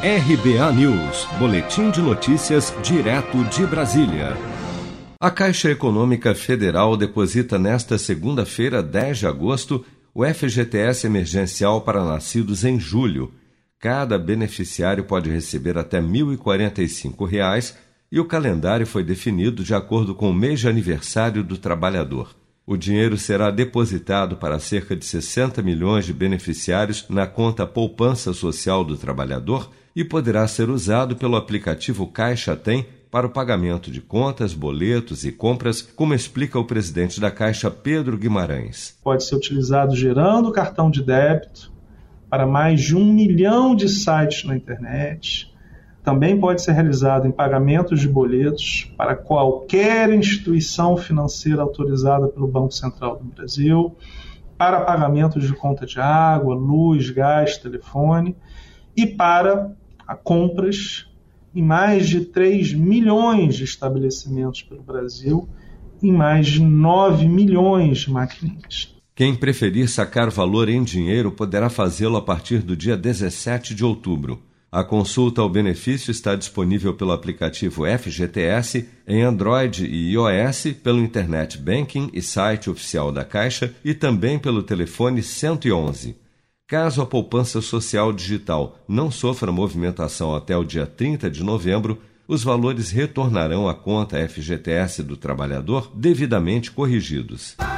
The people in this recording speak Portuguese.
RBA News, Boletim de Notícias, direto de Brasília. A Caixa Econômica Federal deposita nesta segunda-feira, 10 de agosto, o FGTS emergencial para nascidos em julho. Cada beneficiário pode receber até R$ 1.045 e o calendário foi definido de acordo com o mês de aniversário do trabalhador. O dinheiro será depositado para cerca de 60 milhões de beneficiários na conta Poupança Social do Trabalhador e poderá ser usado pelo aplicativo Caixa Tem para o pagamento de contas, boletos e compras, como explica o presidente da Caixa, Pedro Guimarães. Pode ser utilizado gerando cartão de débito para mais de um milhão de sites na internet, também pode ser realizado em pagamentos de boletos para qualquer instituição financeira autorizada pelo Banco Central do Brasil, para pagamentos de conta de água, luz, gás, telefone e para compras em mais de 3 milhões de estabelecimentos pelo Brasil, em mais de 9 milhões de maquininhas. Quem preferir sacar valor em dinheiro poderá fazê-lo a partir do dia 17 de outubro. A consulta ao benefício está disponível pelo aplicativo FGTS em Android e iOS, pelo Internet Banking e site oficial da Caixa e também pelo telefone 111. Caso a poupança social digital não sofra movimentação até o dia 30 de novembro, os valores retornarão à conta FGTS do trabalhador devidamente corrigidos.